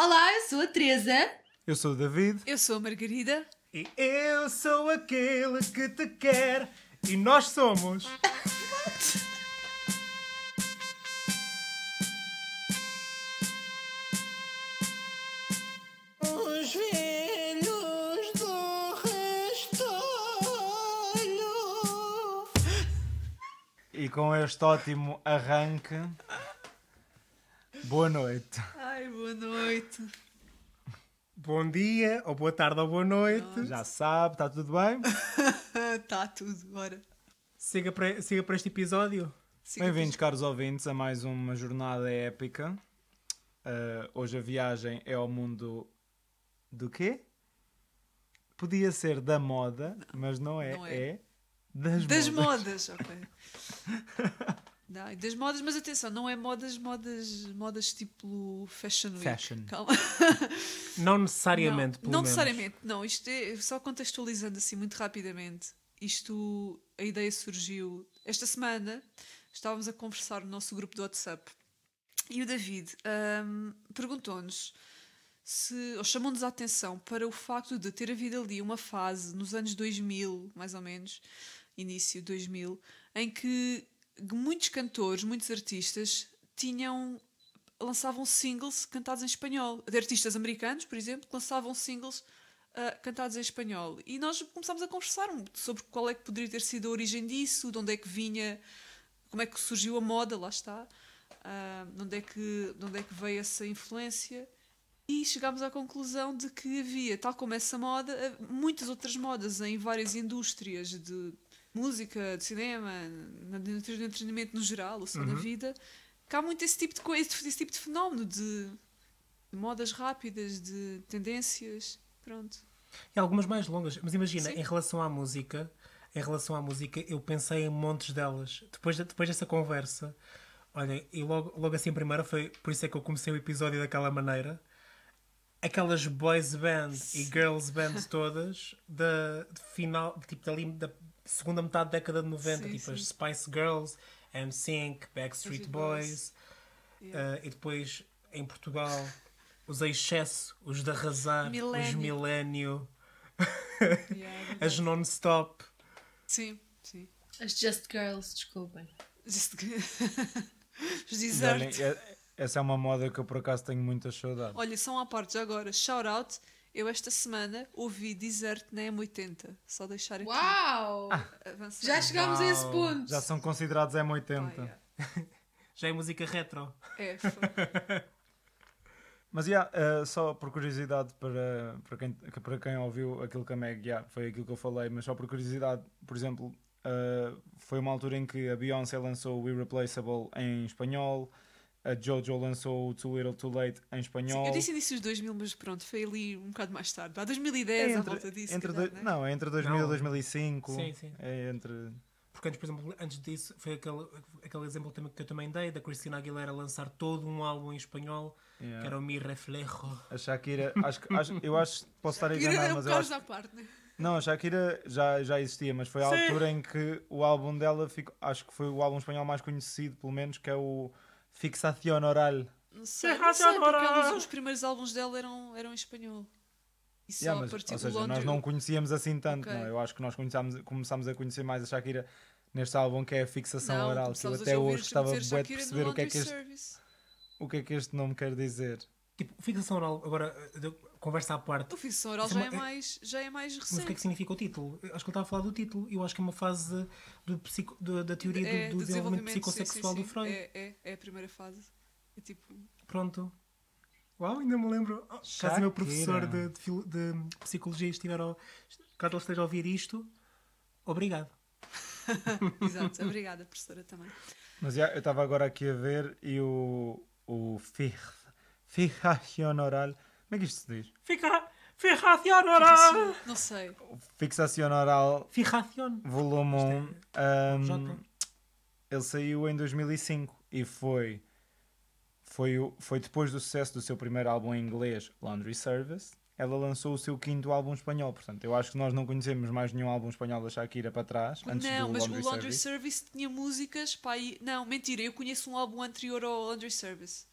Olá, eu sou a Teresa. Eu sou o David. Eu sou a Margarida. E eu sou aquele que te quer. E nós somos. Os velhos do restolho. E com este ótimo arranque, boa noite. Boa noite. Bom dia, ou boa tarde, ou boa noite. Já sabe, está tudo bem? Está tudo, bora. Siga para, siga para este episódio. Bem-vindos, caros ouvintes, a mais uma jornada épica. Uh, hoje a viagem é ao mundo do quê? Podia ser da moda, mas não é. não é. é das, Das modas. modas, ok. Não, das modas, mas atenção, não é modas, modas, modas tipo fashion week. Fashion. Calma. Não necessariamente, não, não necessariamente, não. Isto é só contextualizando assim muito rapidamente. Isto, a ideia surgiu esta semana. Estávamos a conversar no nosso grupo do WhatsApp e o David ahm, perguntou-nos se, ou chamou-nos a atenção para o facto de ter havido ali uma fase nos anos 2000, mais ou menos, início de 2000, em que muitos cantores, muitos artistas tinham lançavam singles cantados em espanhol. De artistas americanos, por exemplo, lançavam singles ah, cantados em espanhol. E nós começámos a conversar sobre qual é que poderia ter sido a origem disso, de onde é que vinha, como é que surgiu a moda, lá está, ah, de, onde é que, de onde é que veio essa influência. E chegámos à conclusão de que havia, tal como essa moda, muitas outras modas em várias indústrias de música, de cinema, de entretenimento no geral, ou só na vida, que há muito esse tipo de coisa, esse tipo de fenómeno de, de modas rápidas, de tendências. Pronto. E algumas mais longas. Mas imagina, Sim. em relação à música, em relação à música, eu pensei em montes delas. Depois, de- depois dessa conversa, olha, e logo, logo assim, a primeira foi, por isso é que eu comecei o episódio daquela maneira. Aquelas boys band e girls band todas da final, tipo dali da segunda metade da década de 90, Sim, tipo as sim. Spice Girls, NSYNC, Backstreet Backstreet Boys, Yeah. Uh, e depois em Portugal os Excesso, os de Arrasar, os Millennium. Milênio, Yeah, as. Non-Stop. Sim, sim. As Just Girls, desculpem. Just... Os olhem, desert. é- essa é uma moda que eu por acaso tenho muitas saudades. Olha, são à parte já agora. Shout out. Eu esta semana ouvi Desert na M80. Só deixar aqui. Uau! avançar. Já chegámos a esse ponto. Já são considerados Ah, M80. yeah. Já é música retro. É, foi. Mas yeah, eh, só por curiosidade para, para, quem, para quem ouviu aquilo que a Meg, yeah, foi aquilo que eu falei, mas só por curiosidade, por exemplo, eh, foi uma altura em que a Beyoncé lançou o Irreplaceable em espanhol, a Jojo lançou o Too Little Too Late em espanhol. Sim, eu disse início dos 2000, mas pronto, foi ali um bocado mais tarde. Há 2010 à volta disso. entre calhar, dois- né? não, é entre 2000 e Não. 2005. Sim, sim. É entre. Porque antes, por exemplo, antes disso, foi aquele, aquele exemplo também que eu também dei, da Cristina Aguilera lançar todo um álbum em espanhol, yeah. que era o Mi Reflejo. A Shakira, acho, que- acho, eu acho, posso estar É um mas eu acho à parte, né? Não, a Shakira já, já existia, mas foi a Sim. altura em que o álbum dela, ficou, acho que foi o álbum espanhol mais conhecido, pelo menos, que é o Fixación Oral. Não sei, Sim, não sei, porque os, os primeiros álbuns dela eram, eram em espanhol. E só Yeah, a mas, partir ou do seja, nós Laundry... não conhecíamos assim tanto, Ok. não é? Eu acho que nós começámos, a conhecer mais a Shakira neste álbum que é a Fixação Não, Oral, que eu até hoje dizer bué de perceber o que, é que este, Service. o que é que este nome quer dizer. Tipo, fixação oral, agora, de- conversa à parte. O Ficção Oral já é é, mais, já é mais Mas o que é que recente. significa o título? Eu Acho que ele estava a falar do título. Eu acho que é uma fase do psico, do- da teoria do- É, do, desenvolvimento sim, psicossexual sim, do sim. Freud. É, é, é a primeira fase. É tipo... Pronto. Uau, ainda me lembro. Oh, caso o meu professor de, de de psicologia estiver ao, caso ele esteja a ouvir isto, obrigado. Exato. Obrigada, professora, também. Mas já, eu estava agora aqui a ver e o, o fix, Fijación Oral, como é que isto se diz? Fica, fijación oral! Não sei. Fixación Oral Fijación. Volume 1, Isto é um, J. ele saiu em 2005 e foi, foi, o- foi depois do sucesso do seu primeiro álbum em inglês, Laundry Service. Ela lançou o seu quinto álbum espanhol, portanto, eu acho que nós não conhecemos mais nenhum álbum espanhol da Shakira para trás, antes não, do mas Laundry, o Laundry Service. Service tinha músicas para aí. Não, mentira, eu conheço um álbum anterior ao Laundry Service.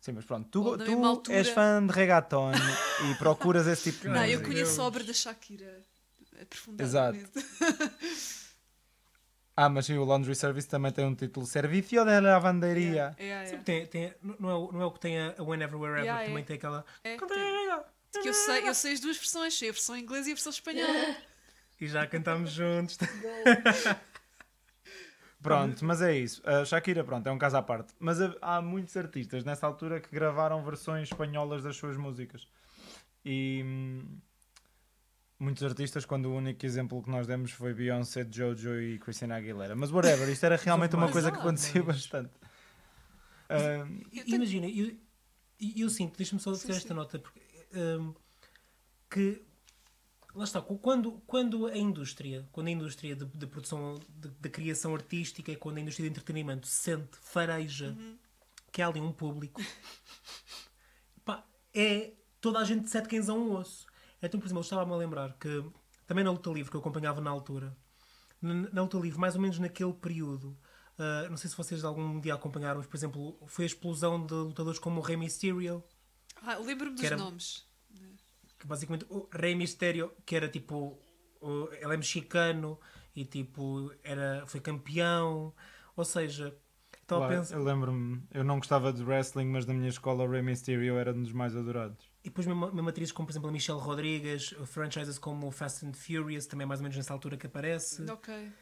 Sim, mas pronto, tu, Ou tu altura- és fã de reggaeton e procuras esse tipo de Não, eu música. conheço a obra da Shakira. Aprofundadamente. Ah, mas sim, o Laundry Service também tem um título Servicio de Lavanderia. É, é, Sim, é. tem, tem, não, é, o- não é o que tem a, a Whenever Wherever, Yeah, também é. tem aquela. É, tem- que eu sei, eu sei as duas versões, sei a versão inglesa e a versão espanhola. E já cantamos juntos. Pronto, mas é isso. A Shakira, pronto, é um caso à parte. Mas há- muitos artistas nessa altura que gravaram versões espanholas das suas músicas. E hum, muitos artistas, quando o único exemplo que nós demos foi Beyoncé, Jojo e Christina Aguilera. Mas whatever, isto era realmente uma coisa que acontecia bastante. E- Imagina, eu, eu, sinto, deixa-me só dizer esta nota, porque hum, que lá está, quando, quando a indústria, quando a indústria de, de produção, de, de criação artística, quando a indústria de entretenimento sente, fareja que há ali um público, pá, é toda a gente de sete cães a um osso. Então, por exemplo, eu estava-me a lembrar que também na luta livre que eu acompanhava na altura, na, na luta livre, mais ou menos naquele período, ah, não sei se vocês algum dia acompanharam, mas, por exemplo, foi a explosão de lutadores como o Rey Mysterio, Ah, Lembro-me dos era- nomes. Que basicamente o Rey Mysterio, que era tipo, o- ele é mexicano e tipo, era, foi campeão, ou seja, estava a pensar, eu lembro-me, eu não gostava de wrestling, mas na minha escola o Rey Mysterio era um dos mais adorados. e depois mesmo, mesmo atrizes como, por exemplo, a Michelle Rodrigues, franchises como o Fast and Furious, também é mais ou menos nessa altura que aparece, Ok.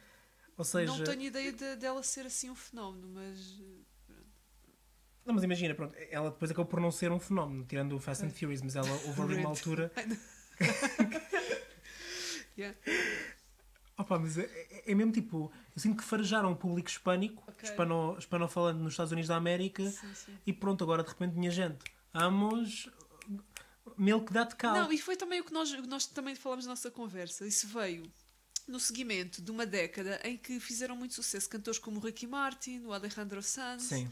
ou seja... Não tenho ideia de- dela ser assim um fenómeno, mas. Não, mas imagina, pronto, ela depois acabou por não ser um fenómeno, tirando o Fast and Furious, mas ela houve ali uma altura. Yeah. Opa, mas é, é- é mesmo tipo, eu sinto que farejaram o público hispânico, Ok. hispano, hispano-falante nos Estados Unidos da América, Sim, sim. e pronto, agora de repente, minha gente, vamos. Milk that cow. Não, e foi também o que nós, nós também falamos na nossa conversa. Isso veio no seguimento de uma década em que fizeram muito sucesso cantores como o Ricky Martin, o Alejandro Sanz Sim.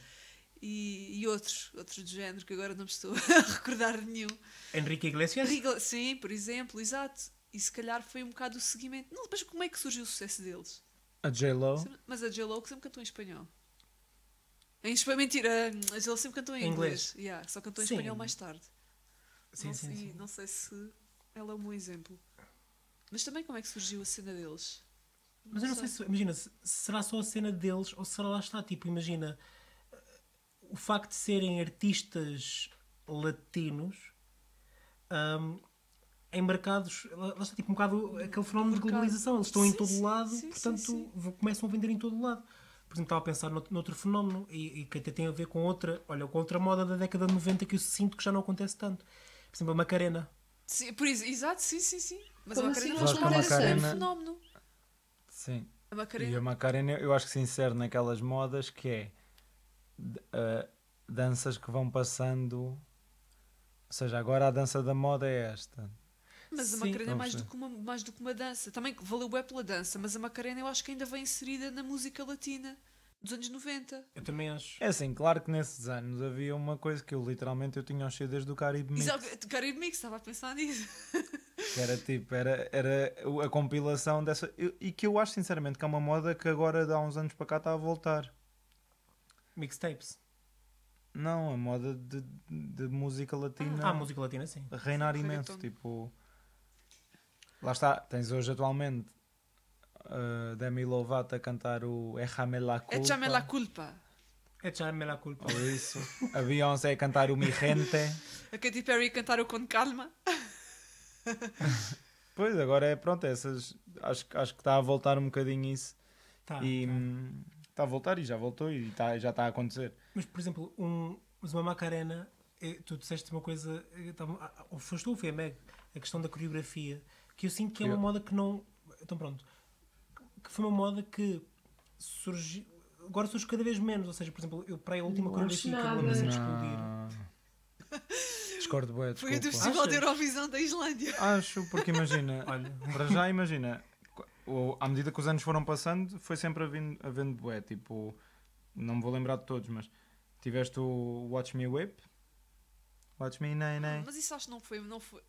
E, e outros, outros de género que agora não me estou a recordar de nenhum. Enrique Iglesias? Sim, por exemplo, exato. E se calhar foi um bocado o seguimento. Não, mas como é que surgiu o sucesso deles? A J-Lo, Mas a J-Lo que sempre cantou em espanhol. Em espanhol, mentira, a J-Lo sempre cantou em Em inglês. inglês. Yeah, só cantou em Sim. espanhol mais tarde. Sim, não, sim, sei, sim. não sei se ela é um bom exemplo. Mas também como é que surgiu a cena deles? Mas eu não sei se, imagina, se- será só a cena deles ou será lá está, tipo, imagina, o facto de serem artistas latinos hum, embarcados, lá lá está tipo um bocado aquele fenómeno de globalização, eles estão em Sim, todo sim, lado, sim, portanto sim. começam a vender em todo lado. Por exemplo, estava a pensar nout- noutro fenómeno e, e que até tem a ver com outra, olha, com outra moda da década de 90 que eu sinto que já não acontece tanto. Por exemplo, a Macarena. Sim, por isso, exato, sim, sim, sim. Mas Como a assim? Macarena Sabes não ser um Macarena- fenómeno. sim. A E Macarena. a Macarena, eu acho que se insere naquelas modas que é ah, danças que vão passando. Ou seja, agora a dança da moda é esta. Mas a Sim. Macarena é mais do, que uma, mais do que uma dança. Também valeu bem pela dança, mas a Macarena eu acho que ainda vem inserida na música latina dos anos 90. Eu também acho. É assim, claro que nesses anos havia uma coisa que eu literalmente eu tinha os CDs do Caribe Mix, Exato, Caribe Mix, estava a pensar nisso. que era tipo, era, era a compilação dessa. eu- E que eu acho sinceramente que é uma moda que agora, de há uns anos para cá, está a voltar. Mixtapes. Não, a moda de, de música latina. Ah, música latina, sim. reinar imenso. Tipo, lá está, tens hoje atualmente uh, Demi Lovato a cantar o Échame la culpa. Échame la culpa. Echarme la culpa. Ou isso. A Beyoncé a cantar o Mi Gente. A Katy Perry a cantar o Com Calma. Pois, agora é pronto, essas. Acho, que- acho que está a voltar um bocadinho isso. Tá, e tá. Está a voltar e já voltou e tá, já está a acontecer. Mas, por exemplo, um, mas uma Macarena, eh, tu disseste uma coisa, eh, tava- ah, ah, ou foste tu ou foi a Meg, a questão da coreografia, que eu sinto que é uma Eu. moda que não. Então, pronto. Que foi uma moda que surgiu. Agora surge cada vez menos. Ou seja, por exemplo, eu para a última coreografia que eu lembro de explodir. Discordo, bué, Foi a do. Festival de Achas? Eurovisão da Islândia. Acho, porque imagina, Olha, para já imagina, à medida que os anos foram passando, foi sempre havendo, havendo bué, tipo, não me vou lembrar de todos, mas tiveste o Watch Me Whip, Watch me, nay, nay. Mas isso acho que não foi. Não foi.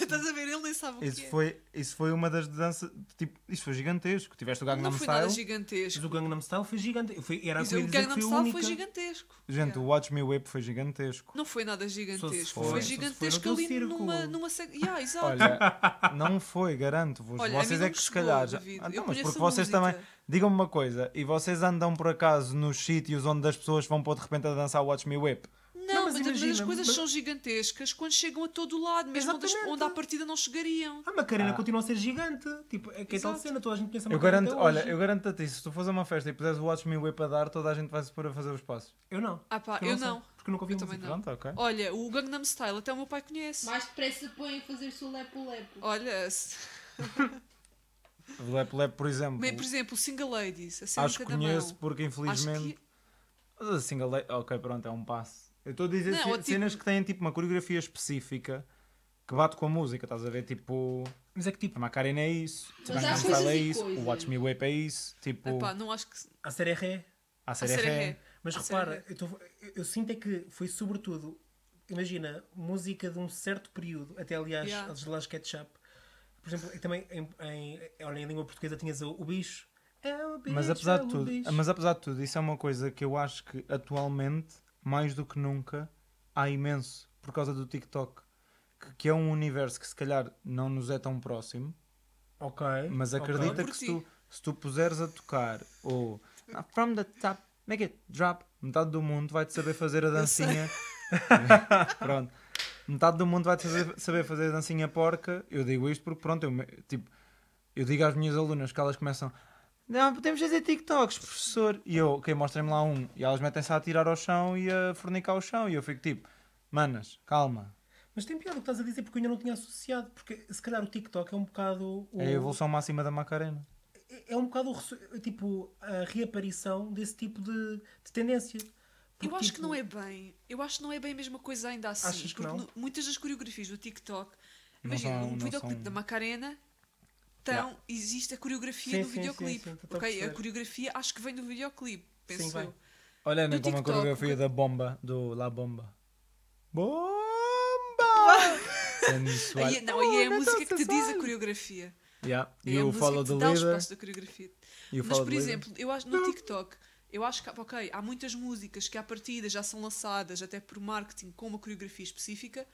Estás a ver? Ele nem sabe o Isso que é. foi, isso foi uma das danças. Tipo, isso foi gigantesco. Tiveste o Gangnam Não foi Style. nada Mas gigantesco. o Gangnam Style foi gigante. Foi, era Mas a que o que Gangnam foi Style única. foi gigantesco. Gente, o Watch Me Whip foi gigantesco. Não foi nada gigantesco. foi, Foi, só se foi gigantesco ali círculo. numa, numa sec... yeah, exato. Olha, não foi, garanto-vos. Olha, a vocês mim é não que se chegou, calhar. já- David. Ah, Eu não, mas conheço porque a vocês música. também. Digam-me uma coisa, e vocês andam por acaso nos sítios onde as pessoas vão pôr de repente a dançar Watch Me Whip? Mas mas, mas as imagina, coisas mas- são gigantescas quando chegam a todo lado, mesmo onde, onde à partida não chegariam. A Macarena Ah. continua a ser gigante. Tipo, é que é tal cena, toda a gente conhece a Eu Macarena. garanto, olha, eu garanto a ti, se tu fores a uma festa e puseres o Watch Me Whip a dar, toda a gente vai se pôr a fazer os passos. Eu não. Ah pá, eu sei, não. Porque nunca ouvi também não. Pronto, ok. Olha, o Gangnam Style até o meu pai conhece. Mais depressa põem a fazer o lepo-lepo. Olha, se- O Lep Lep, por exemplo, bem, por exemplo, o Single Ladies, a acho que conheço mão. porque Acho infelizmente. que a single lady- Ok, pronto, é um passo. Eu estou a dizer Não, tipo- cenas que têm tipo uma coreografia específica que bate com a música, estás a ver? Tipo, Mas é que tipo, a Macarena é isso, o Mas há Gangnam é isso, coisas. o Watch Me Whip é isso, tipo, Epá, não acho que. a série é ré. a série é é. Mas A repara, eu, tô- eu- eu sinto é que foi sobretudo, imagina, música de um certo período, até aliás, Yeah. yeah. lá Ketchup. Por exemplo, e também em, em, olha, em língua portuguesa tinhas o, o bicho. É o bicho, Mas apesar é de o tudo, bicho. mas apesar de tudo, isso é uma coisa que eu acho que atualmente, mais do que nunca, há imenso por causa do TikTok, que, que é um universo que se calhar não nos é tão próximo, Ok. mas acredita Por que se tu, se tu puseres a tocar o "Ah, From the top, make it drop, metade do mundo vai-te saber fazer a dancinha. pronto. Metade do mundo vai-te saber, saber fazer a dancinha porca. Eu digo isto porque, pronto, eu, tipo, eu digo às minhas alunas que elas começam. Não, podemos fazer TikToks, professor. E eu, ok, mostrem-me lá um. E elas metem-se a atirar ao chão e a fornicar o chão. E eu fico tipo, manas, calma. Mas tem piada o que estás a dizer porque eu ainda não tinha associado. Porque se calhar o TikTok é um bocado. O, É a evolução máxima da Macarena. é um bocado o tipo, a reaparição desse tipo de, de tendência. Eu Porque, acho que tipo, não é bem. Eu acho que não é bem a mesma coisa ainda assim. Achas que porque muitas das coreografias do TikTok, imagina, não videoclipe são- da Macarena, então, existe a coreografia Sim, do sim, videoclipe. sim, a ok? A perceber. coreografia acho que vem do videoclipe, penso Sim, eu. Olha, nem como a coreografia da bomba, do La Bomba. Bomba! Sensual. Aí, não, aí é a Oh, música que te diz a coreografia. Yeah. É E a o follow the leader. espaço da coreografia. Mas, por exemplo, eu acho no TikTok, eu acho que, ok, há muitas músicas que à partida já são lançadas até por marketing com uma coreografia específica,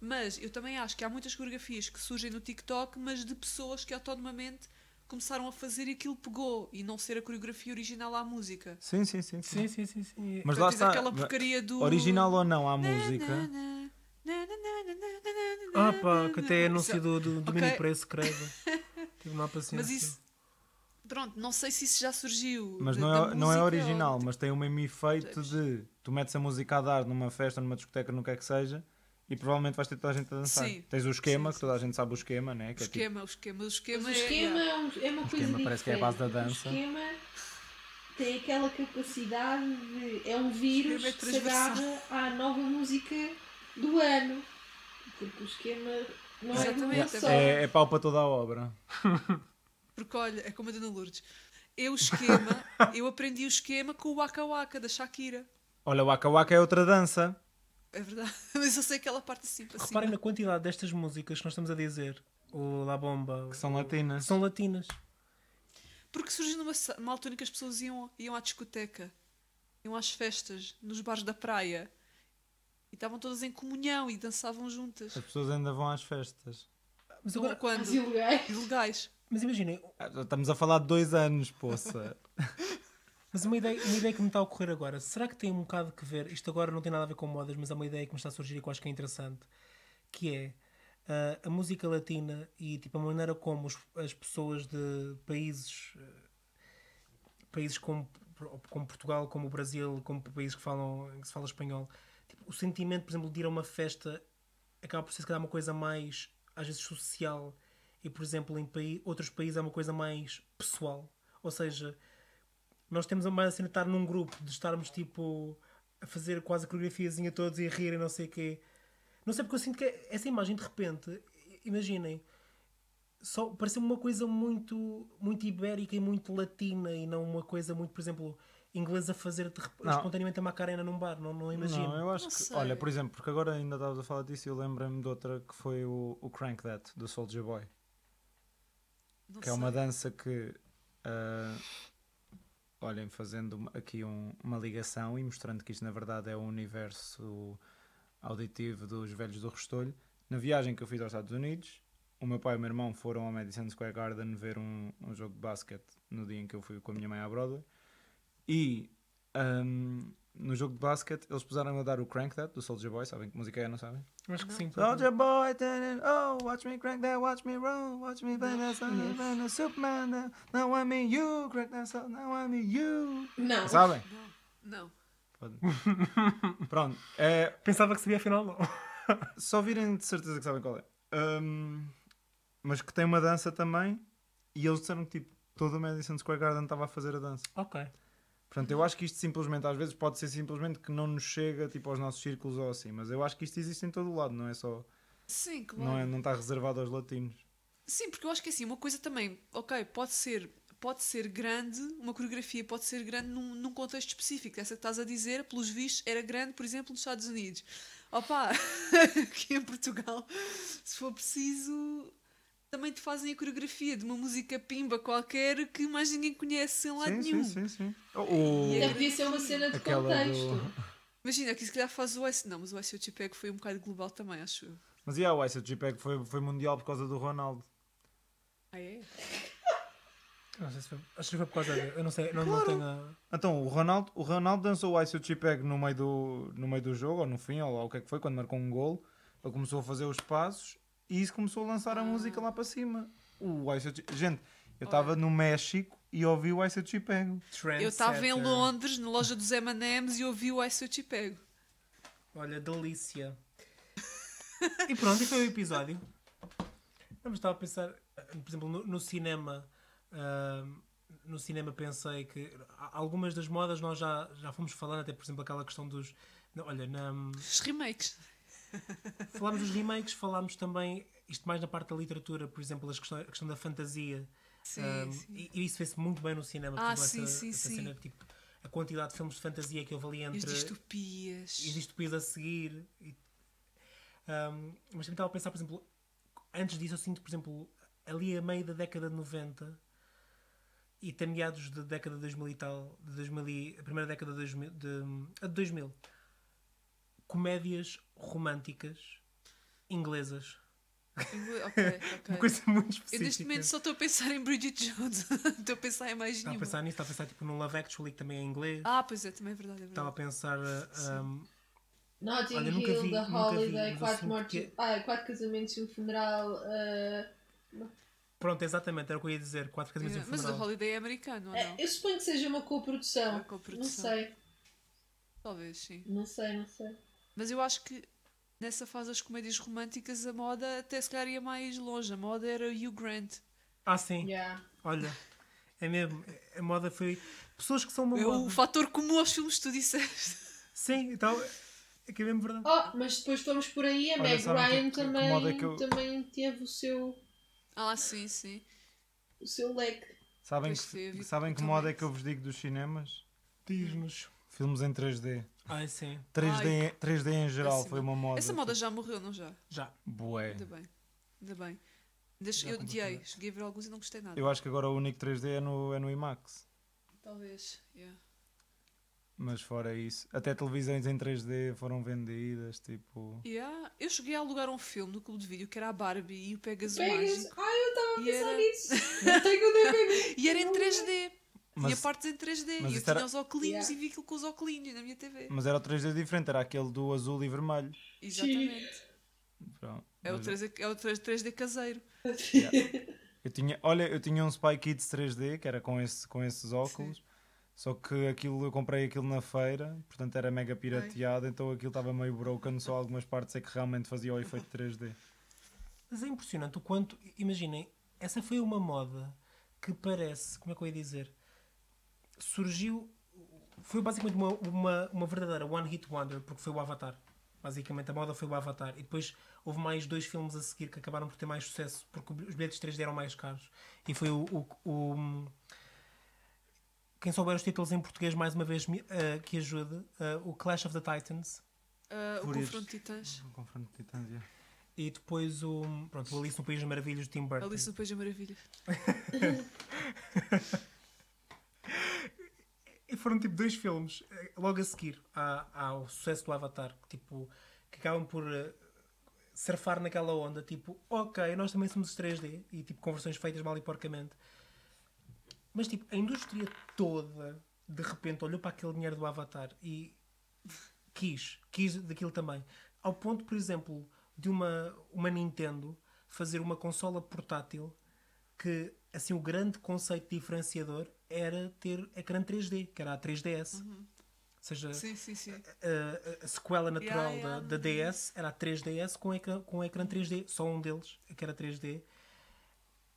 mas eu também acho que há muitas coreografias que surgem no TikTok, mas de pessoas que autonomamente começaram a fazer e aquilo pegou e não ser a coreografia original à música. Sim, sim, sim. sim. Sim, sim, sim. sim. Mas Portanto, lá está. aquela porcaria do. Original ou não à música. Ah pá, que até é anúncio do, do, do Ok. mini preço, credo. Tive uma paciência. Mas isso. Pronto, não sei se isso já surgiu. Mas da- não da é, não é música original, ou- mas tem o mesmo efeito de tu metes a música a dar numa festa, numa discoteca, no que é que seja, e provavelmente vais ter toda a gente a dançar. Sim. Tens o esquema, Sim, que toda a gente sabe o esquema, né? O Que é tipo- esquema, o esquema, o esquema, o é- esquema é, um- é uma O coisa esquema parece que é a base da dança. O esquema tem aquela capacidade de... É um vírus é que se agarra à nova música do ano. Porque o esquema não é Exatamente. só. é, é pau para toda a obra. Porque olha, é como a Dona Lourdes. Eu o esquema, eu aprendi o esquema com o Waka Waka da Shakira. Olha, o Waka Waka é outra dança. É verdade. Mas eu sei aquela parte assim para Reparem cima. na quantidade destas músicas que nós estamos a dizer. O La Bomba. Que são latinas. São latinas. Porque surgiu numa sa- uma altura em que as pessoas iam, iam à discoteca, iam às festas, nos bares da praia. E estavam todas em comunhão e dançavam juntas. As pessoas ainda vão às festas. Mas agora, quando? Os ilegais. Ilegais. mas imaginem, Ah, Estamos a falar de dois anos, poça. mas uma ideia, uma ideia que me está a ocorrer agora, será que tem um bocado que ver? Isto agora não tem nada a ver com modas, mas é uma ideia que me está a surgir e que eu acho que é interessante. Que é ah, a música latina e tipo, a maneira como os- as pessoas de países ah, países como, como Portugal, como o Brasil, como países que falam que se fala espanhol, tipo, o sentimento, por exemplo, de ir a uma festa acaba por ser se calhar uma coisa mais às vezes social e por exemplo em outros países é uma coisa mais pessoal. Ou seja, nós temos a mais cena de estar num grupo, de estarmos tipo a fazer quase a coreografiazinha todos e a rir e não sei o quê. Não sei porque eu sinto que essa imagem de repente, imaginem, só pareceu uma coisa muito muito ibérica e muito latina e não uma coisa muito, por exemplo, inglês a fazer de rep- Não. espontaneamente a Macarena num bar, não, não imagino. Não, eu acho Não que. sei. Olha, por exemplo, porque agora ainda estavas a falar disso e eu lembrei-me de outra que foi o, o Crank That, do Soldier Boy. Não que é uma sei. dança que. ah, olhem, fazendo aqui um- uma ligação e mostrando que isto na verdade é o universo auditivo dos velhos do Restolho. Na viagem que eu fiz aos Estados Unidos, o meu pai e o meu irmão foram ao Madison Square Garden ver um, um jogo de basquete no dia em que eu fui com a minha mãe à Broadway. E ahm, no jogo de basquete eles puseram a dar o Crank That do Soldier Boy, sabem que música é, não sabem? Acho que sim. Soldier boy, turn oh, watch me crank that, watch me roll, watch me bang that, son, bang that, Superman, now, now I'm in you, crank that, son, now I'm in you. Não. Sabem? Não, não. Pronto, é, Pensava que sabia afinal não. só virem de certeza que sabem qual é. Hum, mas que tem uma dança também, e eles disseram que tipo, todo o Madison Square Garden estava a fazer a dança. ok. Portanto, eu acho que isto simplesmente, às vezes pode ser simplesmente que não nos chega tipo aos nossos círculos ou assim, mas eu acho que isto existe em todo o lado, não é só, Sim, claro. não, é, não está reservado aos latinos. Sim, porque eu acho que assim, uma coisa também, ok, pode ser, pode ser grande, uma coreografia pode ser grande num, num contexto específico. Essa que estás a dizer, pelos vistos, era grande, por exemplo, nos Estados Unidos. Opa, aqui em Portugal, se for preciso, também te fazem a coreografia de uma música pimba qualquer que mais ninguém conhece em lado Sim, nenhum. sim, sim, sim. O- E é Até podia ser uma cena de Aquela contexto. do... Imagina que se calhar faz o ICO. Não, mas o ICO foi um bocado global também, acho eu. Mas yeah, o ICJPEG foi, foi mundial por causa do Ronaldo. Ah, é? Não sei se foi, acho que foi por causa dele. Eu não sei, não, não tenho. a- Então, o Ronaldo, o Ronaldo dançou o ICJPEG no meio, do, no meio do jogo, ou no fim, ou lá o que é que foi, quando marcou um gol. Ele começou a fazer os passos e isso começou a lançar a música lá para cima. O ICJ... Gente, eu estava no México e ouvi o ICJPEG. Eu estava em. Londres, na loja dos M&M's e ouvi o ICO Pego. Olha, delícia. e pronto, e foi o episódio. Não, mas estava a pensar, por exemplo, no, no cinema. ahm, no cinema pensei que algumas das modas nós já, já fomos falando, até por exemplo aquela questão dos. olha, na, Os remakes. Falámos dos remakes, falámos também, isto mais na parte da literatura, por exemplo, as questões- a questão da fantasia. Sim, ahm, sim. E, e isso fez-se muito bem no cinema. por Ah, sim, essa, sim, essa sim. cena, tipo, a quantidade de filmes de fantasia que houve ali E as entre distopias. e distopias a seguir. E, um, mas também estava a pensar, por exemplo, antes disso eu sinto, por exemplo, ali a meio da década de 90 e até meados da década de 2000 e tal, de 2000 e, a primeira década de 2000, de, a de 2000, comédias românticas inglesas. Ok, ok. Uma coisa muito Eu específica. neste momento só estou a pensar em Bridget Jones. estou a pensar em mais Estava a pensar nisso, estava a pensar tipo, num Love Actually, que também é inglês. Ah, pois é, também é verdade. É Estava a pensar. uh, um, Notting Olha, nunca Hill, vi- The vi, Holiday, quatro, assim, mortes, porque- ah, quatro casamentos e um funeral. ah, pronto, exatamente, era o que eu ia dizer. Quatro casamentos e um Yeah, Mas o funeral. Holiday é americano, ou é, eu suponho que seja uma coprodução. Uma coprodução. Não sei, Talvez, sim. não sei, não sei. Mas eu acho que nessa fase das comédias românticas a moda até se calhar ia mais longe. A moda era o Hugh Grant. Ah, sim. Yeah. Olha, é mesmo. A moda foi. Pessoas que são uma É o moda. fator comum aos filmes que tu disseste. Sim, então. É que é mesmo verdade. Oh, mas depois fomos por aí, a Olha, Meg sabem Ryan que- também, moda é que eu- também teve o seu, Ah, sim, sim. o seu leque. Sabem, Pois que, sabem que moda é que eu vos digo dos cinemas? Diz-nos. Filmes em 3D. Ai, sim. 3D, 3D em geral foi uma moda. Essa moda já morreu, não já? Já. Bué. Ainda bem. Ainda bem. Já eu odiei. Cheguei a ver alguns e não gostei nada. Eu acho que agora o único 3D é no, é no IMAX. Talvez. yeah. Mas fora isso, até televisões em 3D foram vendidas, tipo. Yeah. Eu cheguei a alugar um filme no clube de vídeo que era a Barbie e o Pegasus Pegas. Mágico. Ai, eu estava a pensar era- nisso. Eu tenho DVD. E era em 3D. Tinha Mas, partes em 3D. mas E eu tinha era- os óculos Yeah. e vi aquilo com os óculos na minha TV. mas era o 3D diferente, era aquele do azul e vermelho. Exatamente. Pronto. É o, Mas 3D, é o 3D caseiro. eu, tinha, olha, eu tinha um Spy Kids 3D que era com, esse, com esses óculos. Só que aquilo, eu comprei aquilo na feira, portanto era mega pirateado, então aquilo estava meio broken, só algumas partes é que realmente fazia o efeito 3D. Mas é impressionante o quanto. Imaginem, essa foi uma moda que parece. Como é que eu ia dizer? Surgiu. Foi basicamente uma, uma, uma verdadeira One Hit Wonder, porque foi o Avatar. Basicamente a moda foi o Avatar. E depois houve mais dois filmes a seguir que acabaram por ter mais sucesso, porque os bilhetes 3D eram mais caros. E foi o. o, o quem souber os títulos em português, mais uma vez, me- eh, que ajude. Eh, o Clash of the Titans. Ah, o. Confronto de Titãs. Um confronto de titãs, yeah. E depois o, pronto, o Alice no País das Maravilhas de Tim Burton. Alice no País das Maravilhas. E foram tipo dois filmes, eh, logo a seguir à- ao sucesso do Avatar, que, tipo, que acabam por eh, surfar naquela onda, tipo, ok, nós também somos 3D, e tipo, conversões feitas mal e porcamente. Mas tipo, a indústria toda, de repente, olhou para aquele dinheiro do Avatar e quis, quis daquilo também. Ao ponto, por exemplo, de uma, uma Nintendo fazer uma consola portátil que, assim, o grande conceito diferenciador era ter ecrã 3D, que era a 3DS. Ou seja, Sim, sim, sim. a, a sequela natural Yeah, yeah. Da, da DS era a 3DS com ecrã, com ecrã 3D. Só um deles que era 3D.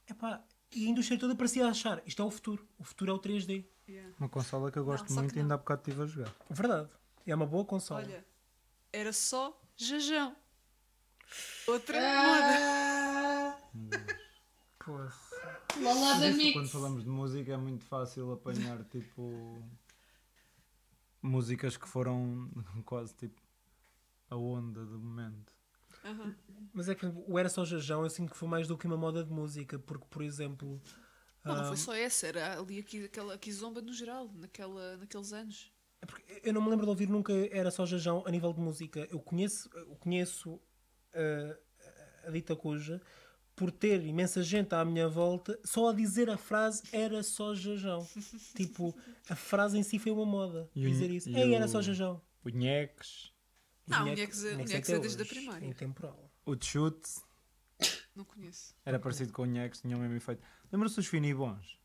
Epá, e a indústria toda parecia achar isto é o futuro. O futuro é o 3D. Yeah. Uma consola que eu gosto que muito e não. ainda há bocado estive a jogar. Verdade. É uma boa consola. Olha, era só jajão. Outra moda. Poxa. lá lá da Isso, mix. quando falamos de música é muito fácil apanhar tipo músicas que foram quase tipo a onda do momento. Aham. Mas é que por exemplo, o Era Só Jajão eu sinto que foi mais do que uma moda de música, porque, por exemplo, Não, não foi só essa, era ali aqui, aquela aqui zomba no geral, naquela, naqueles anos. É porque eu não me lembro de ouvir nunca Era Só Jajão a nível de música. Eu conheço, eu conheço ah, a dita cuja por ter imensa gente à minha volta só a dizer a frase Era Só Jajão. tipo, a frase em si foi uma moda. E o- dizer isso. e Ei, o- Era Só Jajão. O Nheques, Não, Bonecos- Bonecos é- é desde a primária. Intemporal. o Chute Não conheço. era parecido com o Nheques, tinha o mesmo efeito. Lembra-se dos Finibons?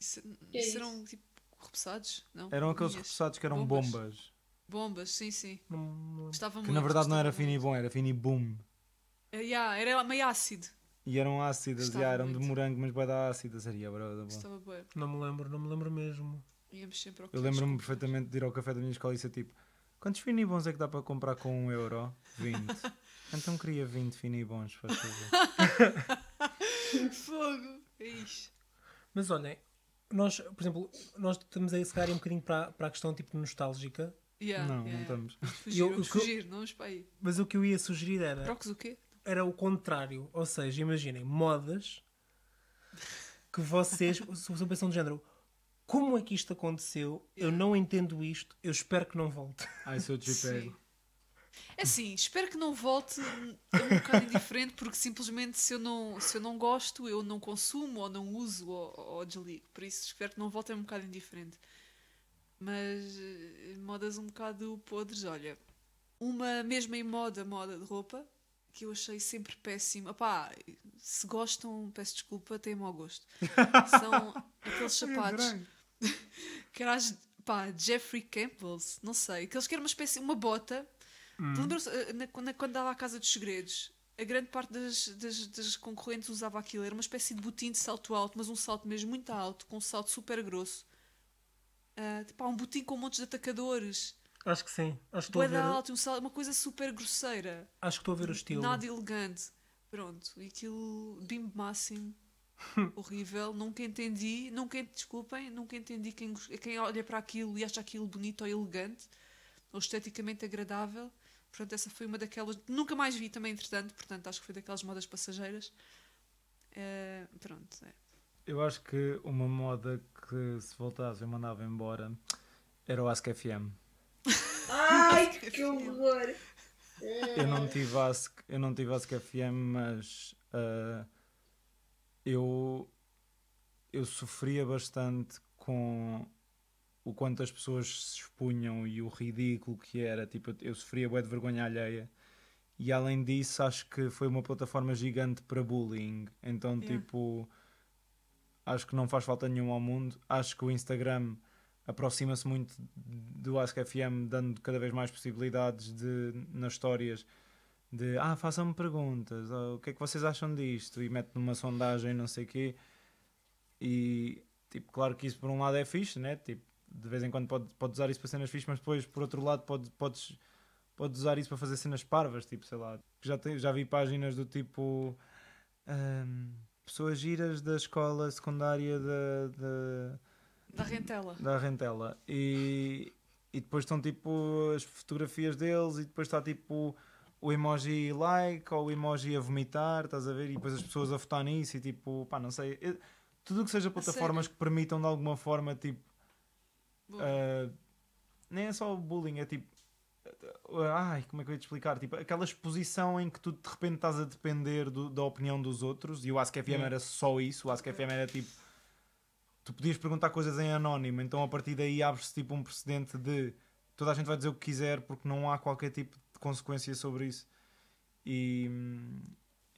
Isso, é isso isso? eram tipo repousados? Não? Eram aqueles Minhas. repousados que eram Bombas. bombas. Bombas, sim, sim. Não, não- Estava Que muito. na verdade não era muito. Finibom, era Finiboom. É, yeah, era meio ácido. E eram ácidas, Gostava já, eram de muito. morango, mas vai dar ácidas. Seria bom. Estava bem. não me lembro, não me lembro mesmo. Íamos sempre ao Eu lembro-me perfeitamente de ir ao café da minha escola e ser tipo: quantos finibons é que dá para comprar com um euro? 20. então queria 20 finibons, faz favor. Fogo! É isso. Mas olhem, nós, por exemplo, nós estamos a se calhar um bocadinho para, para a questão tipo nostálgica, Yeah, não, yeah, não yeah. estamos. Fugir, vamos eu- fugir, não vamos para aí. mas o que eu ia sugerir era, Trocos o quê? Era o contrário. Ou seja, imaginem, modas que vocês, pensam do género, como é que isto aconteceu? Eu não entendo isto, eu espero que não volte. Ai, se eu te Sim. pego. É assim, espero que não volte a um bocado indiferente, porque simplesmente se eu, não, se eu não gosto, eu não consumo, ou não uso, ou, ou desligo. Por isso, espero que não volte a um bocado indiferente. Mas eh, modas um bocado podres, olha. Uma mesma em moda, moda de roupa, que eu achei sempre péssima. Pá, se gostam, peço desculpa, têm mau gosto. São aqueles sapatos que era as, pá, Jeffrey Campbell's, não sei, aqueles que era uma espécie, uma bota. Lembram-se, eh, quando, dava à Casa dos Segredos, a grande parte das, das, das concorrentes usava aquilo, era uma espécie de botim de salto alto, mas um salto mesmo muito alto, com um salto super grosso. Ah, tipo, um botim com montes de atacadores, Acho que sim. Acho que estou a ver, alto, um salto, uma coisa super grosseira, acho que estou a ver o estilo. nada elegante. Pronto, e aquilo, bimbo máximo, horrível, nunca entendi, nunca, desculpem, nunca entendi quem, quem olha para aquilo e acha aquilo bonito ou elegante, ou esteticamente agradável. Portanto, essa foi uma daquelas, nunca mais vi também, entretanto, portanto, acho que foi daquelas modas passageiras. Eh, pronto, é. Eu acho que uma moda que se voltasse eu mandava embora era o Ask FM. Ai, que horror! Eu não tive Ask, eu não tive Ask FM, mas ah, eu, eu sofria bastante com o quanto as pessoas se expunham e o ridículo que era. Tipo, eu sofria bué de vergonha alheia. E além disso, acho que foi uma plataforma gigante para bullying. Então, Yeah. tipo, acho que não faz falta nenhuma ao mundo. Acho que o Instagram aproxima-se muito do Ask FM, dando cada vez mais possibilidades de, nas histórias de ah, façam-me perguntas, ou, o que é que vocês acham disto? E mete numa sondagem, não sei o quê. E, tipo, claro que isso por um lado é fixe, né? Tipo, de vez em quando pode, pode usar isso para cenas fixe, mas depois, por outro lado, pode, podes, podes usar isso para fazer cenas parvas, tipo, sei lá. Já, tem, já vi páginas do tipo ahm, pessoas giras da escola secundária da, da, rentela. da Rentela. E, e depois estão tipo as fotografias deles e depois está tipo o emoji like ou o emoji a vomitar, estás a ver? E depois as pessoas a votar nisso e tipo, pá, não sei. Eu- tudo o que seja plataformas que permitam de alguma forma, tipo, ah, nem é só o bullying, é tipo. Ai, como é que eu ia te explicar? Tipo, aquela exposição em que tu de repente estás a depender do- da opinião dos outros, e o AskFM Hum. era só isso, o AskFM era tipo. Tu podias perguntar coisas em anónimo, então a partir daí abre-se tipo um precedente de toda a gente vai dizer o que quiser porque não há qualquer tipo de consequência sobre isso. E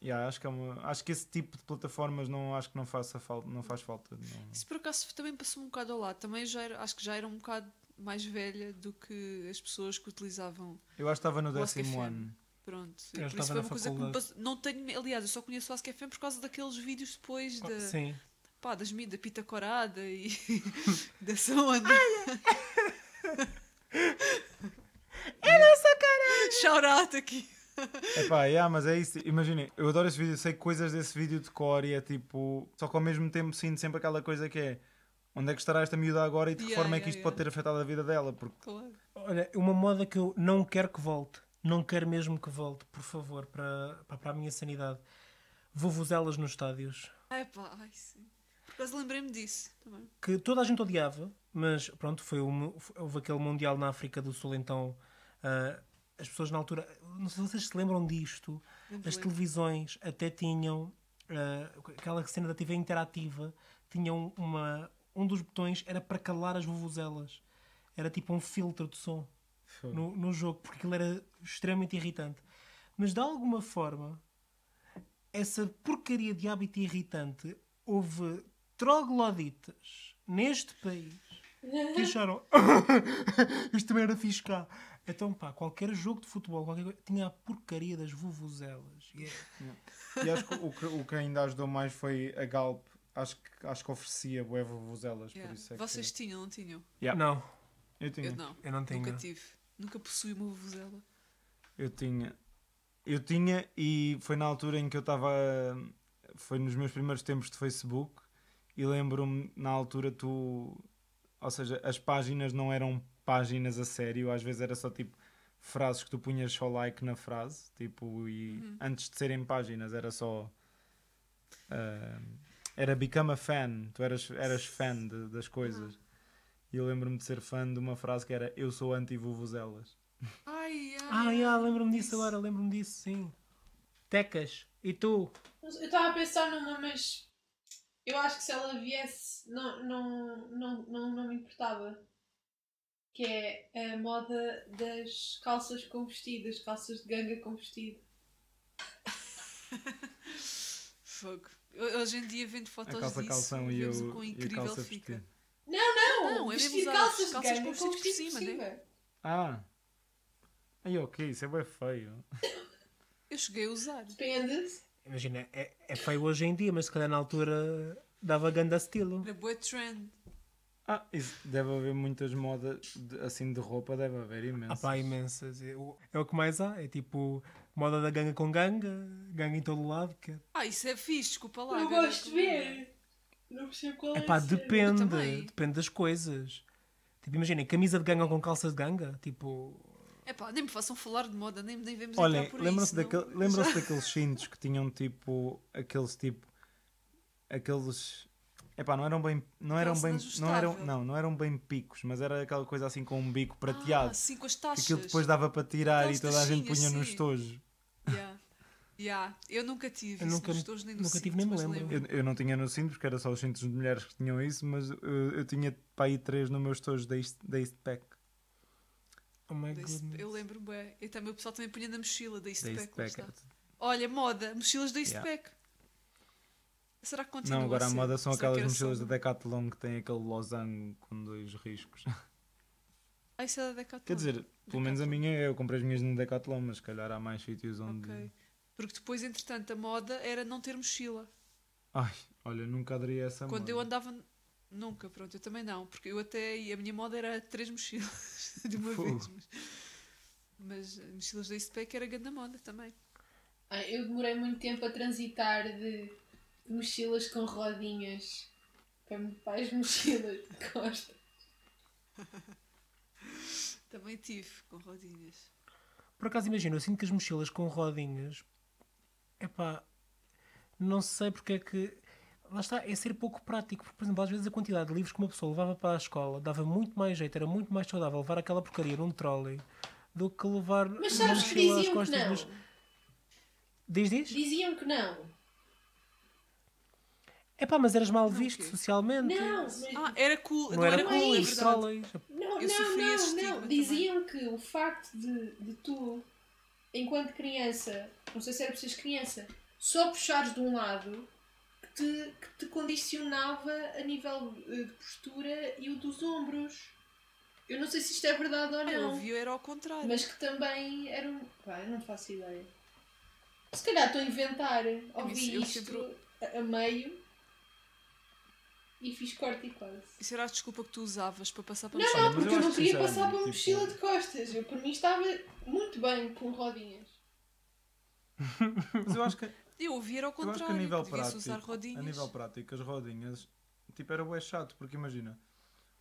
yeah, acho, que é uma- acho que esse tipo de plataformas não, acho que não, faça falta, não faz falta. não- Isso por acaso também passou um bocado ao lado. Também já era, acho que já era um bocado mais velha do que as pessoas que utilizavam. Eu acho que estava no décimo ano. Pronto. Eu por isso foi uma coisa que me passou. Não tenho, aliás, eu só conheço o Ask FM por causa daqueles vídeos depois da, Sim. Pá, das mi- da Pita Corada e dessa onda. É nossa cara! Shout out aqui. Epá, yeah, mas é isso. Imaginem, eu adoro esse vídeo, sei coisas desse vídeo de cor e é tipo. Só que ao mesmo tempo sinto sempre aquela coisa que é. Onde é que estará esta miúda agora e de que Yeah, forma é yeah, que isto yeah. pode ter afetado a vida dela? Porque Claro. Olha, uma moda que eu não quero que volte. Não quero mesmo que volte, por favor, para, para, a minha sanidade. Vuvuzelas nos estádios. Ai pá, ai sim. Acaso lembrei-me disso também. Que toda a gente odiava, mas pronto, foi o mu- houve aquele Mundial na África do Sul, então ah, as pessoas na altura. Não sei se vocês se lembram disto. Lembro, As lembro. televisões até tinham ah, aquela cena da TV interativa, tinham uma. Um dos botões era para calar as vuvuzelas. Era tipo um filtro de som no, no jogo, porque aquilo era extremamente irritante. Mas de alguma forma, essa porcaria de hábito irritante, houve trogloditas neste país que acharam isto também era cá. Então, pá, qualquer jogo de futebol, qualquer coisa, tinha a porcaria das vuvuzelas. E é- E acho que o, que o que ainda ajudou mais foi a Galp. Acho que, acho que oferecia bué vuvuzelas, Yeah. por isso é Vocês que... tinham, não tinham? Yeah. Não, Eu tinha. Eu não. eu não tenho. Nunca tive. Nunca possui uma vuvuzela. Eu tinha. Eu tinha e foi na altura em que eu estava. Foi nos meus primeiros tempos de Facebook e lembro-me na altura tu. Ou seja, as páginas não eram páginas a sério, às vezes era só tipo frases que tu punhas só like na frase, tipo, e antes de serem páginas era só. ah, era become a fan, tu eras, eras fan de- das coisas. E eu lembro-me de ser fã de uma frase que era Eu sou anti-vuvuzelas. Ai, ai. Ah, yeah, lembro-me disso agora, lembro-me disso, sim. Tecas, e tu? Eu estava a pensar numa, mas eu acho que se ela viesse não, não, não, não, não me importava. Que é a moda das calças com vestido, as calças de ganga com vestido. Fogo. Hoje em dia vendo A fotos calça disso, calção e vemos o, o quão e a incrível calça fica. vestido. Não, não! Não, é vestido, calças, as calças de ganga com vestidos por vestido cima, né? Ah! Aí ok, isso é bem feio. Eu cheguei a usar. Depende. Imagina, é, é feio hoje em dia, mas se calhar na altura dava ganda estilo. Era boa trend. Ah, isso, deve haver muitas modas de- assim de roupa, deve haver Ah imensas. pá, imensas. É o, é o que mais há. É tipo moda da ganga com ganga, ganga em todo lado. Que... Ah, isso é fixe, desculpa lá. Eu gosto de é. ver. Não percebo qual é É pá, depende. Depende das coisas. Tipo, imaginem, camisa de ganga com calças de ganga. Tipo, É pá, nem me façam falar de moda, nem, nem vemos Olhem, entrar por lembram-se isso. daquele, não? lembram-se daqueles cintos que tinham tipo aqueles tipo aqueles epá, não eram bem não eram bem não eram não, não eram bem picos, mas era aquela coisa assim com um bico prateado. Ah, sim, com as que taxas. aquilo depois dava para tirar Aquelas e toda a gente punha no sim. estojo. Yeah. Yeah. Eu nunca tive Eu isso nunca- nos tojos nem no nunca tive, cinto, nem me mas lembro. Eu, eu não tinha no cinto porque era só os cintos de mulheres que tinham isso, mas eu, eu tinha para aí três no meu estojo da East, da Eastpack. Oh my goodness. Eu lembro bem. Eu também, o pessoal também punha na mochila da Eastpack. Olha, moda, mochilas da Yeah. Eastpack. Será que continua Não, agora a ser? moda são aquelas mochilas só- da Decathlon que têm aquele losango com dois riscos. Ah, isso é da Decathlon. Quer dizer, pelo menos a Decathlon. minha, eu comprei as minhas no Decathlon, mas se calhar há mais sítios onde. Ok. Porque depois, entretanto, a moda era não ter mochila. Ai, olha, nunca aderi a essa Quando moda. eu andava. Nunca, pronto, eu também não. Porque eu até. A minha moda era três mochilas de uma Fogo. vez. Mas, mas mochilas da Eastpack era grande moda também. Ah, eu demorei muito tempo a transitar de mochilas com rodinhas para, para as mochilas de costa. Também tive, com rodinhas. Por acaso, imagino, eu sinto que as mochilas com rodinhas, epá, não sei porque é que. Lá está, é ser pouco prático. Porque, por exemplo, às vezes a quantidade de livros que uma pessoa levava para a escola dava muito mais jeito, era muito mais saudável levar aquela porcaria num trolley do que levar Mas sabes que diziam que costas. não. Mas... Diz, diz? Diziam que não. Epá, mas eras mal visto o quê? socialmente. Não, mas Ah, era cool. Não, era não cool, é trolleys. Não, Eu não, não, não. Diziam que o facto de, de tu, enquanto criança, não sei se era seres criança, só puxares de um lado que te, que te condicionava a nível eh, de postura e o dos ombros. Eu não sei se isto é verdade ou Ah, eu não, ouvi, era ao contrário. mas que também era um. Pá, eu não faço ideia. Se calhar estou a inventar, ouvi eu isto sempre- a, a meio e fiz corte e quase. Isso era a desculpa que tu usavas para passar para Não, mochila. não, eu porque eu acho não queria passar para uma tipo- mochila de costas. Eu, por mim, estava muito bem com rodinhas. Mas eu acho que, Eu ouvi, era ao eu contrário. acho que a nível que devias usar prático, rodinhas. a nível prático, as rodinhas, tipo, era bué chato, porque imagina,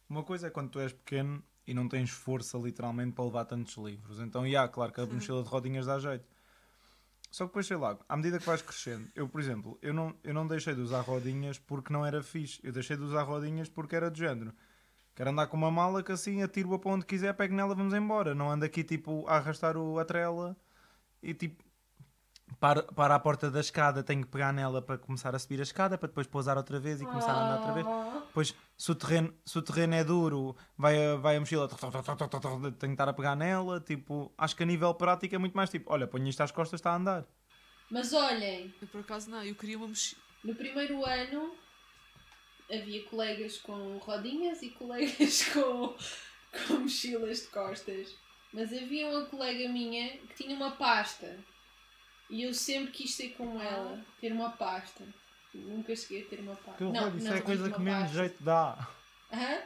uma coisa é quando tu és pequeno e não tens força literalmente para levar tantos livros. Então, já, claro que a mochila de rodinhas dá jeito. Só que depois, sei lá, à medida que vais crescendo, eu, por exemplo, eu não, eu não deixei de usar rodinhas porque não era fixe. Eu deixei de usar rodinhas porque era do género. Quero andar com uma mala que assim atiro-a para onde quiser, pego nela, vamos embora. Não ando aqui tipo a arrastar o, a trela e tipo para, para à porta da escada, tenho que pegar nela para começar a subir a escada, para depois pousar outra vez e começar a andar outra vez. Depois, se o terreno, se o terreno é duro, vai a, vai a mochila, tenho que estar a pegar nela. Tipo, acho que a nível prático é muito mais tipo: olha, ponho isto às costas, está a andar. Mas olhem, Eu por acaso não, eu queria uma mochila. no primeiro ano havia colegas com rodinhas e colegas com, com mochilas de costas. Mas havia uma colega minha que tinha uma pasta. E eu sempre quis ser como ela, ter uma pasta. Nunca cheguei a ter uma pasta. Aquilo, não, isso não, é a coisa que menos pasta. jeito dá. Hã?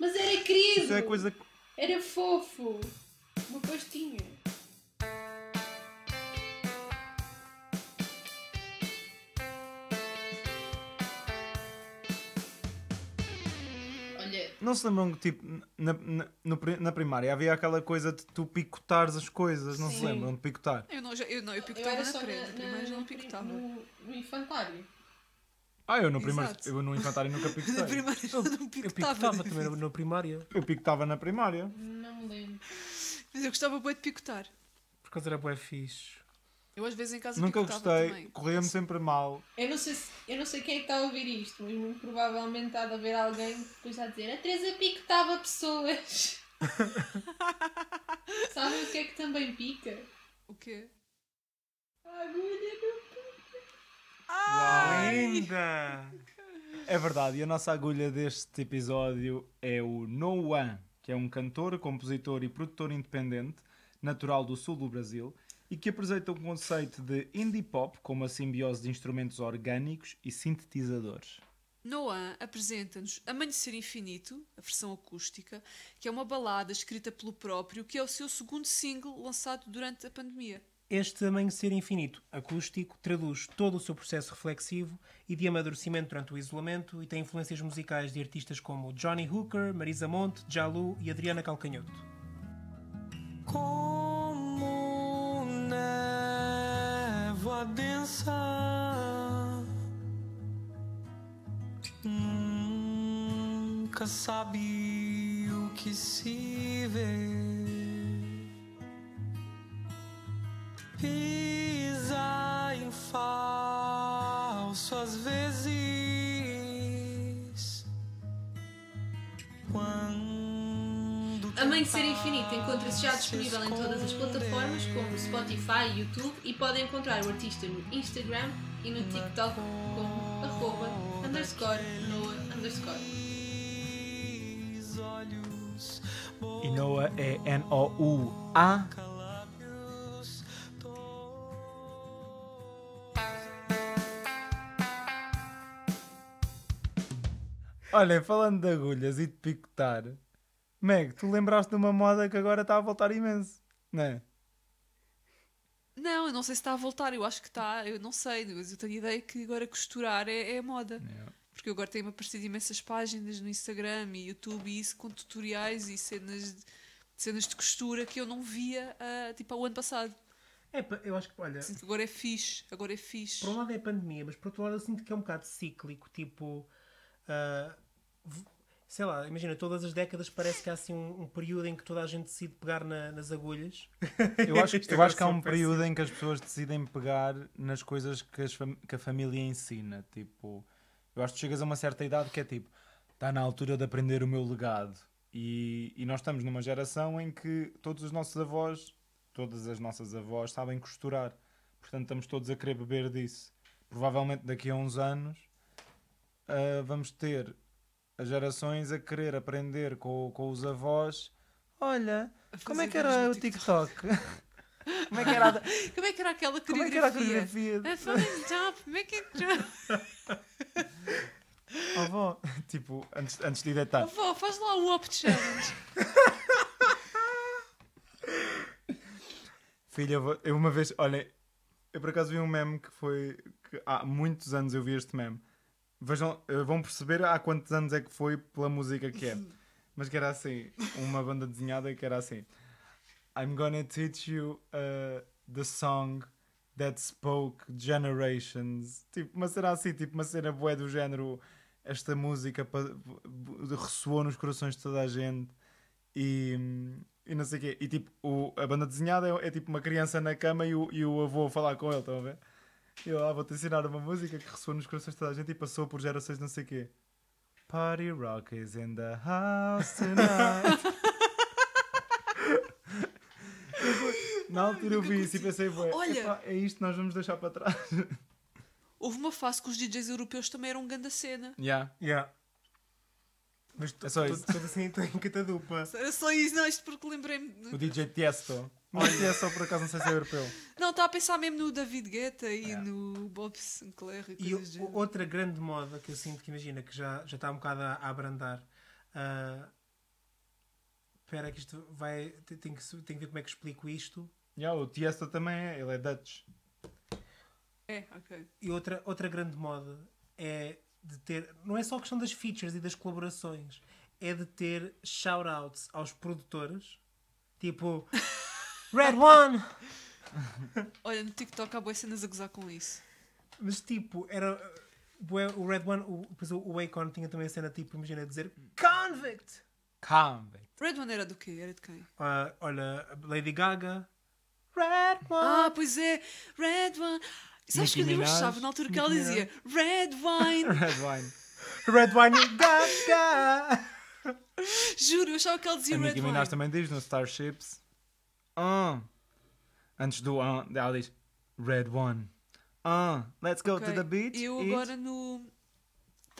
Mas era querido! Isso é coisa que. Era fofo! Uma pastinha. Não se lembram que, tipo, na, na, no na primária havia aquela coisa de tu picotares as coisas, não se Sim. lembram de picotar? Eu não, já- eu, não, eu eu picotava era na na, na já na- não picotava. no, no infantário. Ah, eu no primeiro, eu no infantário nunca Na picotei. primeira já não Eu picotava. picotava também na- na primária. Eu picotava na primária. Não me lembro. Mas eu gostava bem de picotar. Por causa era bué fixe. Eu às vezes em casa Nunca picotava gostei, corria-me sempre mal. Eu não, sei se- eu não sei quem é que está a ouvir isto, mas muito provavelmente está a haver alguém que depois está a dizer a Teresa picotava pessoas. Sabem o que é que também pica? O quê? A agulha no Ai! Linda! É verdade, e a nossa agulha deste episódio é o No One, que é um cantor, compositor e produtor independente, natural do sul do Brasil, e que apresenta um conceito de indie pop com uma simbiose de instrumentos orgânicos e sintetizadores. Noah apresenta-nos Amanhecer Infinito, a versão acústica, que é uma balada escrita pelo próprio, que é o seu segundo single lançado durante a pandemia. Este amanhecer infinito acústico traduz todo o seu processo reflexivo e de amadurecimento durante o isolamento e tem influências musicais de artistas como Johnny Hooker, Marisa Monte, Jalu e Adriana Calcanhoto. Como névoa densa Nunca sabe o que se vê. Pisa em falso às vezes. Quando Amanhecer Infinito encontra-se já disponível em todas as plataformas, como Spotify e YouTube, e podem encontrar o artista no Instagram e no TikTok como arroba underscore Noah underscore. E Noah é N-O-U-A. Olhem, falando de agulhas e de picotar, Meg, tu lembraste de uma moda que agora está a voltar imenso, não é? Não, eu não sei se está a voltar, eu acho que está, eu não sei, mas eu tenho a ideia que agora costurar é, é moda. Porque agora tem-me aparecido imensas páginas no Instagram e YouTube e isso com tutoriais e cenas de, cenas de costura que eu não via ah, tipo ao ano passado. É, eu acho que, olha, Sinto que agora é fixe, agora é fixe. por um lado é a pandemia, mas por outro lado eu sinto que é um bocado cíclico, tipo, v- sei lá, imagina, todas as décadas parece que há assim um, um período em que toda a gente decide pegar na- nas agulhas. Eu acho, eu acho que há um período em que as pessoas decidem pegar nas coisas que, as fam- que a família ensina. Tipo, eu acho que chegas a uma certa idade que é tipo, está na altura de aprender o meu legado. E, e nós estamos numa geração em que todos os nossos avós, todas as nossas avós, sabem costurar. Portanto, estamos todos a querer beber disso. Provavelmente daqui a uns anos ah, vamos ter as gerações a querer aprender com, com os avós. Olha, como é que era o TikTok? Como é que era a, Como é que era aquela como é que era a coreografia? coreografia? A falling top, como é que é Oh, avó, tipo, antes, antes de deitar. Avó, faz lá o Up Challenge. Filha, eu uma vez, olha, eu por acaso vi um meme que foi. Que há muitos anos eu vi este meme. Vejam, eh, vão perceber há quantos anos é que foi pela música que é. Mas que era assim, uma banda desenhada que era assim. I'm gonna teach you uh, the song that spoke generations. Tipo, uma cena assim, tipo uma cena bué do género. Esta música ressoou nos corações de toda a gente. E, e não sei o quê. E tipo, o, a banda desenhada é, é tipo uma criança na cama e o, e o avô a falar com ele, estão a ver? Eu, ah, vou-te ensinar uma música que ressoou nos corações de toda a gente e passou por gerações não sei o quê. Party rock is in the house tonight. Na altura eu vi isso e pensei, "Bué, Olha. epá, é isto que nós vamos deixar para trás. Houve uma fase que os DJs europeus também eram grande cena. Yeah. Yeah. Mas É só isso. tudo assim em catadupa. Era só isso, não, isto porque lembrei-me. de- O DJ Tiesto. Mas o Tiesto por acaso não sei se é europeu. Não, estava a pensar mesmo no David Guetta e Yeah. no Bob Sinclair e E o- outra grande moda que eu sinto que imagina que já, já está um bocado a, a abrandar. ah, Espera, que isto vai. Tem, tem que, que ver como é que explico isto. Yeah, o Tiesto também é, ele é Dutch. É, ok. E outra, outra grande moda é de ter. Não é só a questão das features e das colaborações, é de ter shoutouts aos produtores, tipo Red One! Olha, no TikTok há boas cenas a gozar com isso. Mas tipo, era. bué, O Red One, o, depois o, o Akon tinha também a cena tipo, imagina dizer Convict! Convict. Red One era do quê? Era de quem? Ah, olha, Lady Gaga, Red One! Ah, pois é! Red One! Sabes que eu Minaj. achava na altura que Nicki ela dizia Red Wine! Red Wine. Red Wine Gaga! Juro, eu achava que ela dizia A Red Nicki Wine. Minaj também diz no Starships. Ah. Antes do ah, ela diz Red One. Ah, let's go Ok. to the beach. Eu eat." agora no.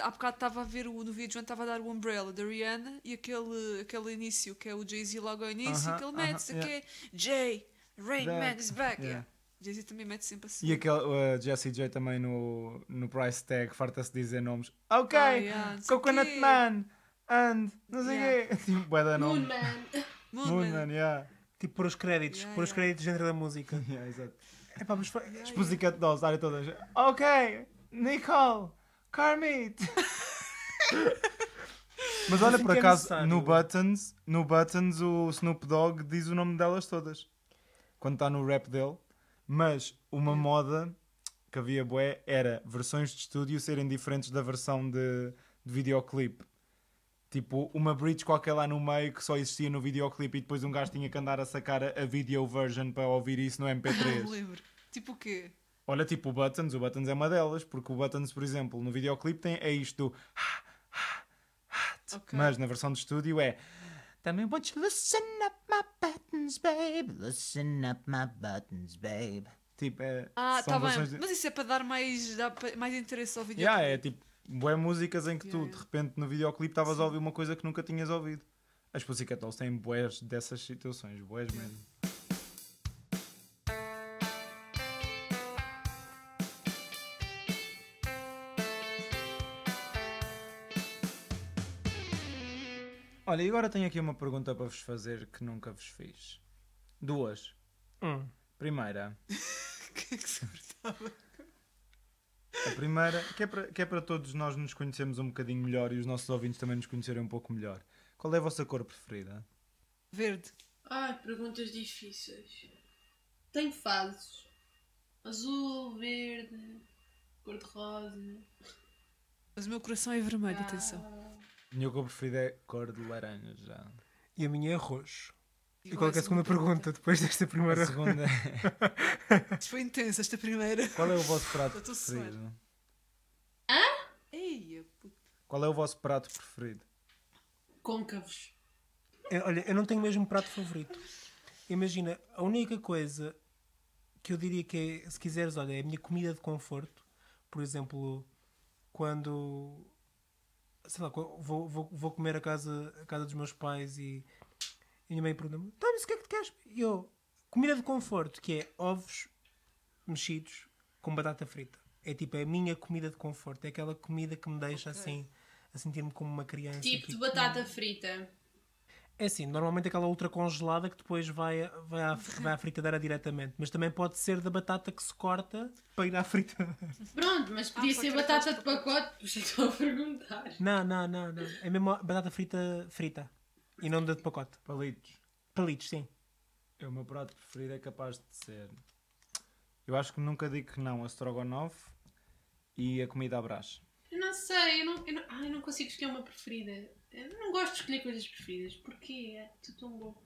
Há bocado estava a ver o, no vídeo onde estava a dar o Umbrella da Rihanna e aquele, aquele início que é o Jay-Z logo ao início Aham, que ele aham, mete yeah. que é Jay, Rain Back. Man is back. Yeah. Yeah. Jay-Z também mete sempre assim. E aquele uh, Jessie J também no, no price tag farta-se dizer nomes. Ok, Ah, yeah, Coconut. Man and não sei o Yeah. quê. Tipo, da nome. Moonman. Moon Moon Man. Man, yeah. Tipo, por os créditos, Yeah, por os yeah. créditos dentro da música. yeah exato. Epá, mas foi- Os Pussycat Dolls, darem todas. Ok, Nicole, Kermit. Mas olha, assim por é acaso, necessário. no Buttons, no Buttons o Snoop Dogg diz o nome delas todas. Quando está no rap dele. Mas uma moda que havia bué era versões de estúdio serem diferentes da versão de, de videoclipe. Tipo, uma bridge qualquer lá no meio que só existia no videoclipe e depois um gajo tinha que andar a sacar a, video version para ouvir isso no Não me MP3. lembro. Tipo o quê? Olha, tipo o Buttons, o Buttons é uma delas, porque o Buttons, por exemplo, no videoclipe tem é isto do Ok. mas na versão de estúdio é também won't you listen up my buttons, babe. Listen up my buttons, babe. Tipo, é, Ah, tá bem. de- Mas isso é para dar mais, mais interesse ao vídeo. Yeah, é tipo, bué músicas em que tu, Yeah, de repente, no videoclipe estavas a ouvir uma coisa que nunca tinhas ouvido. As Pussycat Dolls têm bués dessas situações, bués mesmo. Olha, e agora tenho aqui uma pergunta para vos fazer que nunca vos fiz. Duas. Hum. Primeira, O que é que se importava? A primeira, que é, para, que é para todos nós nos conhecermos um bocadinho melhor e os nossos ouvintes também nos conhecerem um pouco melhor. Qual é a vossa cor preferida? Verde. Ai, perguntas difíceis. Tem fases. Azul, verde, cor-de-rosa. Mas o meu coração é vermelho, atenção. A minha cor preferida é cor de laranja já. E a minha é roxo. E qual é, que é a segunda pergunta depois desta A primeira? segunda é, Isto foi intenso, esta primeira. qual é o vosso prato preferido? Ei, puta. Qual é o vosso prato preferido? Côncavos. É, Olha, eu não tenho mesmo prato favorito. Imagina, a única coisa que eu diria que é, se quiseres, olha, é a minha comida de conforto. Por exemplo, quando sei lá, vou, vou, vou comer a casa, a casa dos meus pais e, e a minha mãe pergunta-me: Então, mas o que é que tu queres? E eu, comida de conforto, que é ovos mexidos com batata frita. É tipo, é a minha comida de conforto. É aquela comida que me deixa Ok. assim, a sentir-me como uma criança. Tipo de Fico- batata frita. é assim, normalmente aquela ultra congelada que depois vai, vai, à, vai à fritadeira diretamente. Mas também pode ser da batata que se corta para ir à fritadeira. Pronto, mas podia Ah, ser batata de pacote. Por isso que estou a perguntar. Não, não, não, não. É mesmo batata frita frita. E não da de pacote. Palitos. Palitos, sim. É o meu prato preferido é capaz de ser. Eu acho que nunca digo que não a strogonoff e a comida à brás. Eu não sei, eu não, eu não, ai, eu não consigo escolher uma preferida. Eu não gosto de escolher coisas preferidas. Porquê? É tudo tão bom.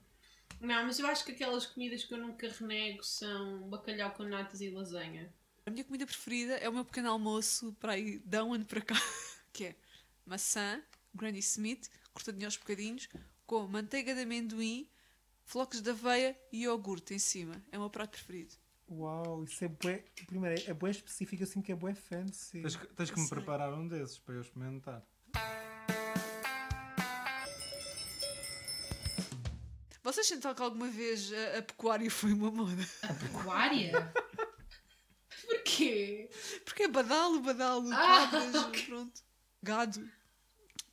Não, mas eu acho que aquelas comidas que eu nunca renego são bacalhau com natas e lasanha. A minha comida preferida é o meu pequeno almoço para aí de um ano para cá, que é maçã, Granny Smith, cortadinho aos bocadinhos, com manteiga de amendoim, flocos de aveia e iogurte em cima. É o meu prato preferido. Uau, isso é bué. Primeiro, é bué específico assim que é bué fancy. Tens, que- tens que me preparar um desses para eu experimentar. Vocês sentiram que alguma vez a, a pecuária foi uma moda? Pecuária? Porquê? Porque é badalo, badalo, Ah, cabras, ok. pronto. Gado.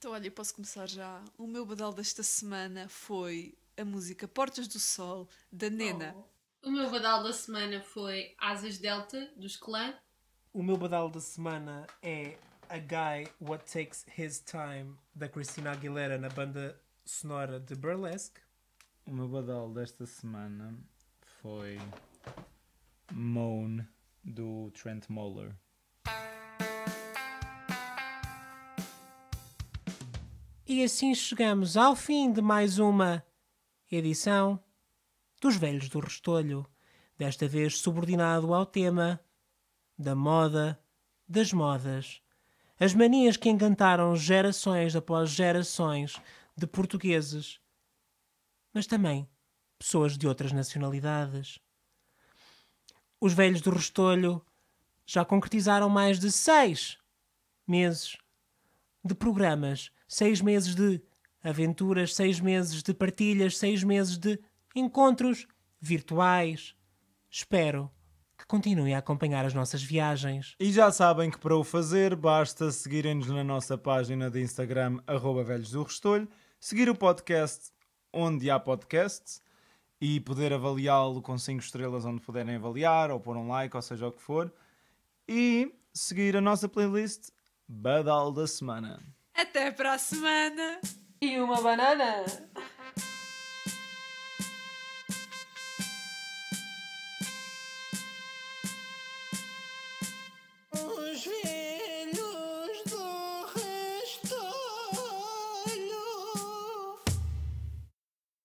Então, olha, eu posso começar já. O meu badalo desta semana foi a música Portas do Sol, da Nena. O meu badal da semana foi Asas Delta, dos Clã. O meu badal da semana é A Guy What Takes His Time, da Christina Aguilera, na banda sonora de Burlesque. O meu badal desta semana foi Moan do Trent Moller. E assim chegamos ao fim de mais uma edição dos Velhos do Restolho. Desta vez subordinado ao tema da moda das modas. As manias que encantaram gerações após gerações de portugueses, mas também pessoas de outras nacionalidades. Os Velhos do Restolho já concretizaram mais de seis meses de programas, seis meses de aventuras, seis meses de partilhas, seis meses de encontros virtuais. Espero que continuem a acompanhar as nossas viagens. E já sabem que para o fazer basta seguirem-nos na nossa página de Instagram, Velhos do Restolho, seguir o podcast onde há podcasts e poder avaliá-lo com 5 estrelas onde puderem avaliar, ou pôr um like, ou seja o que for. E seguir a nossa playlist Badal da Semana. Até para a semana! E uma banana!